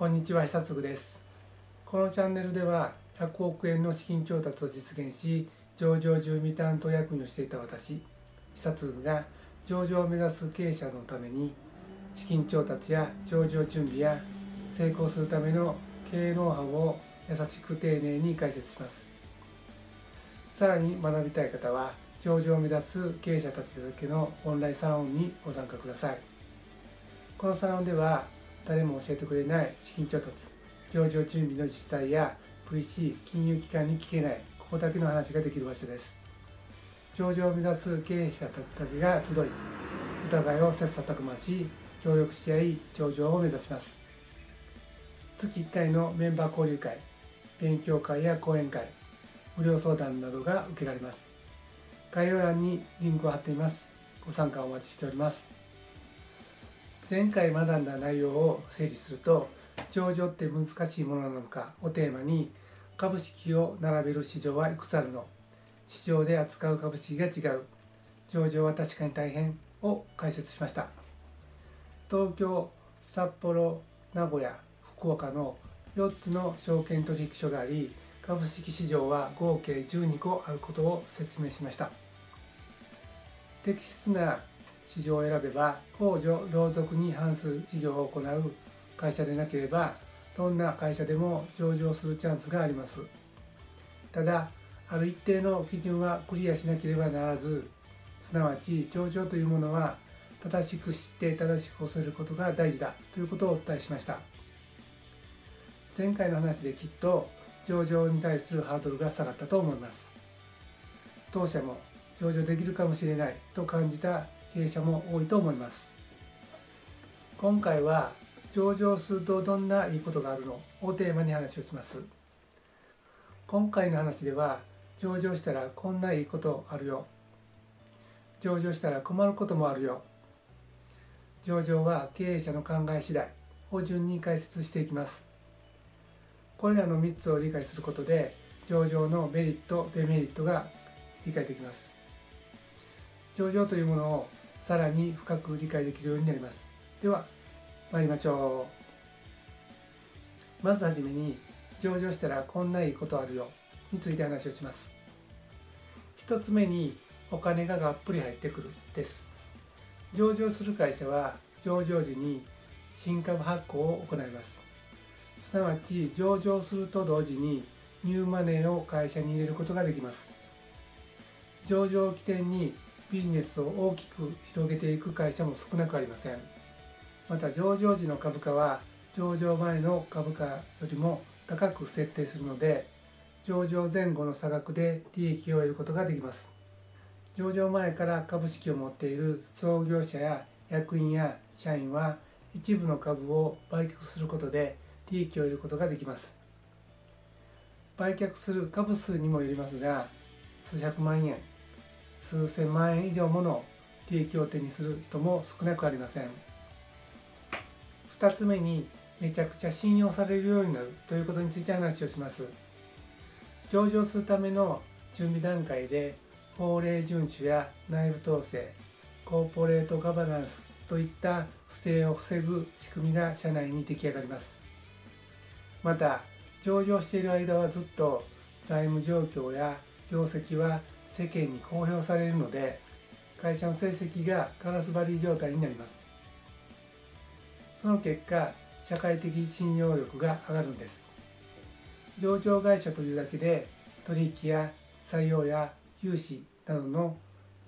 こんにちは久嗣です。このチャンネルでは100億円の資金調達を実現し上場準備担当役員をしていた私久嗣が上場を目指す経営者のために資金調達や上場準備や成功するための経営ノウハウを優しく丁寧に解説します。さらに学びたい方は上場を目指す経営者たちだけのオンラインサロンにご参加ください。このサロンでは誰も教えてくれない資金調達上場準備の実際や VC 金融機関に聞けないここだけの話ができる場所です。上場を目指す経営者たちだけが集いお互いを切磋琢磨し協力し合い上場を目指します。月1回のメンバー交流会勉強会や講演会無料相談などが受けられます。概要欄にリンクを貼っています。ご参加お待ちしております。前回学んだ内容を整理すると上場って難しいものなのかをテーマに株式を並べる市場はいくつあるの？市場で扱う株式が違う。上場は確かに大変を解説しました。東京札幌名古屋福岡の4つの証券取引所があり株式市場は合計12個あることを説明しました。適切な市場を選べば公助労続に反する事業を行う会社でなければどんな会社でも上場するチャンスがあります。ただある一定の基準はクリアしなければならずすなわち上場というものは正しく知って正しく教えることが大事だということをお伝えしました。前回の話できっと上場に対するハードルが下がったと思います。当社も上場できるかもしれないと感じた経営者も多いと思います。今回は上場するとどんないいことがあるの？をテーマに話をします。今回の話では上場したらこんないいことあるよ。上場したら困ることもあるよ。上場は経営者の考え次第を順に解説していきます。これらの3つを理解することで上場のメリットデメリットが理解できます。上場というものをさらに深く理解できるようになります。では参りましょう。まずはじめに上場したらこんないいことあるよについて話をします。1つ目にお金ががっぷり入ってくるです。上場する会社は上場時に新株発行を行います。すなわち上場すると同時にニューマネーを会社に入れることができます。上場を起点にビジネスを大きく広げていく会社も少なくありません。また上場時の株価は上場前の株価よりも高く設定するので上場前後の差額で利益を得ることができます。上場前から株式を持っている創業者や役員や社員は一部の株を売却することで利益を得ることができます。売却する株数にもよりますが数百万円数千万円以上もの利益を手にする人も少なくありません。2つ目にめちゃくちゃ信用されるようになるということについて話をします。上場するための準備段階で法令遵守や内部統制コーポレートガバナンスといった不正を防ぐ仕組みが社内に出来上がります。また上場している間はずっと財務状況や業績は世間に公表されるので会社の成績がガラス張り状態になります。その結果社会的信用力が上がるんです。上場会社というだけで取引や採用や融資などの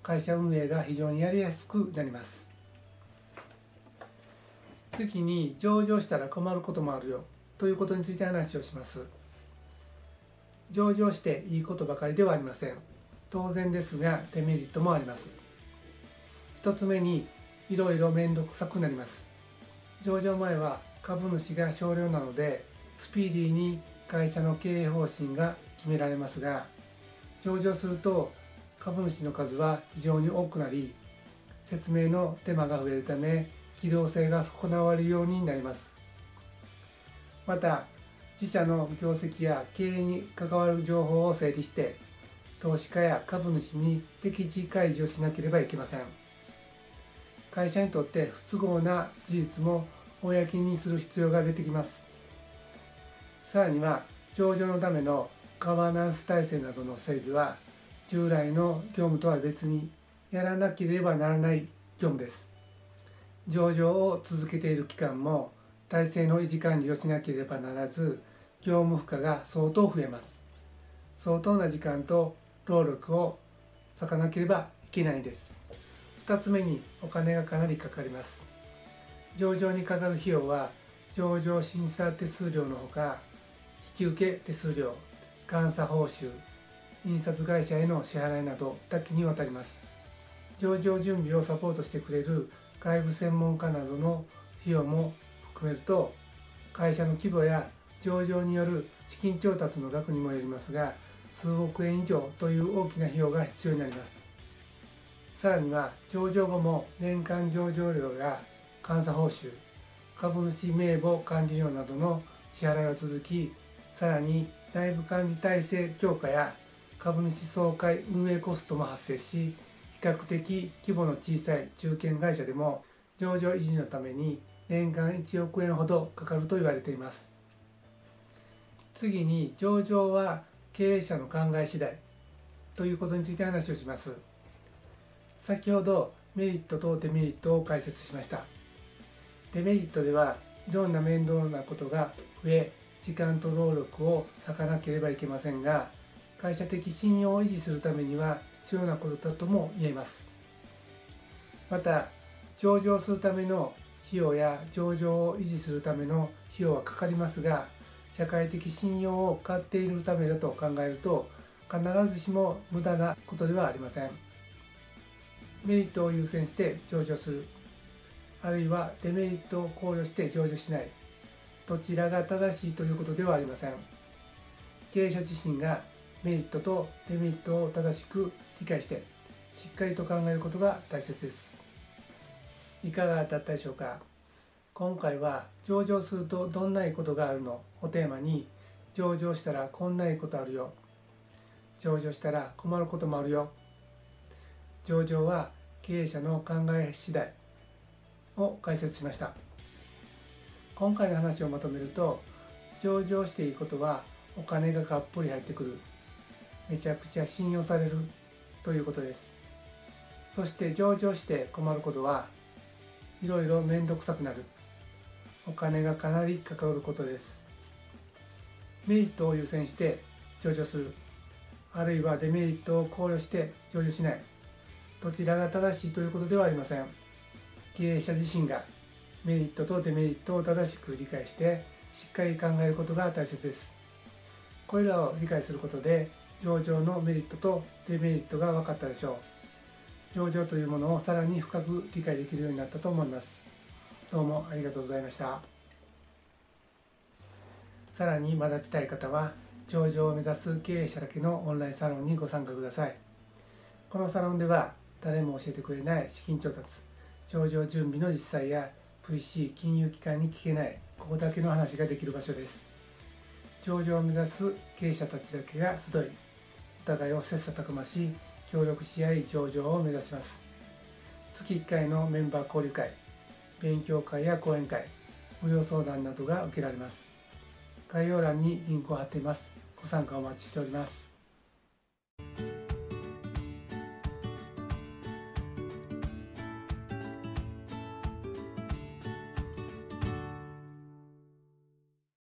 会社運営が非常にやりやすくなります。次に上場したら困ることもあるよ。ということについて話をします。上場していいことばかりではありません。当然ですがデメリットもあります。1つ目にいろいろ面倒くさくなります。上場前は株主が少量なのでスピーディーに会社の経営方針が決められますが上場すると株主の数は非常に多くなり説明の手間が増えるため機動性が損なわれるようになります。また自社の業績や経営に関わる情報を整理して投資家や株主に適時開示をしなければいけません。会社にとって不都合な事実も公にする必要が出てきます。さらには上場のためのガバナンス体制などの整備は従来の業務とは別にやらなければならない業務です。上場を続けている期間も体制の維持管理をしなければならず業務負荷が相当増えます。相当な時間と労力を割かなければいけないです。2つ目にお金がかなりかかります。上場にかかる費用は上場審査手数料のほか引き受け手数料監査報酬印刷会社への支払いなど多岐にわたります。上場準備をサポートしてくれる外部専門家などの費用も含めると会社の規模や上場による資金調達の額にもよりますが数億円以上という大きな費用が必要になります。さらには上場後も年間上場料や監査報酬株主名簿管理料などの支払いは続きさらに内部管理体制強化や株主総会運営コストも発生し比較的規模の小さい中堅会社でも上場維持のために年間1億円ほどかかると言われています。次に上場は経営者の考え次第ということについて話をします。先ほどメリットとデメリットを解説しました。デメリットではいろんな面倒なことが増え時間と労力を割かなければいけませんが会社的信用を維持するためには必要なことだとも言えます。また上場するための費用や上場を維持するための費用はかかりますが社会的信用を買っているためだと考えると必ずしも無駄なことではありません。メリットを優先して上場する。あるいはデメリットを考慮して上場しない。どちらが正しいということではありません。経営者自身がメリットとデメリットを正しく理解してしっかりと考えることが大切です。いかがだったでしょうか？今回は上場するとどんないことがあるの？をテーマに上場したらこんないいことあるよ。上場したら困ることもあるよ。上場は経営者の考え次第。を解説しました。今回の話をまとめると上場していいことはお金ががっぽり入ってくる。めちゃくちゃ信用される。ということです。そして上場して困ることはいろいろ面倒くさくなる。お金がかなりかかることです。メリットを優先して上場する。あるいはデメリットを考慮して上場しない。どちらが正しいということではありません。経営者自身がメリットとデメリットを正しく理解してしっかり考えることが大切です。これらを理解することで上場のメリットとデメリットが分かったでしょう。上場というものをさらに深く理解できるようになったと思います。どうもありがとうございました。さらに学びたい方は上場を目指す経営者だけのオンラインサロンにご参加ください。このサロンでは誰も教えてくれない資金調達上場準備の実際や VC 金融機関に聞けないここだけの話ができる場所です。上場を目指す経営者たちだけが集いお互いを切磋琢磨し協力し合い上場を目指します。月1回のメンバー交流会勉強会や講演会無料相談などが受けられます。概要欄にリンクを貼っています。ご参加お待ちしております。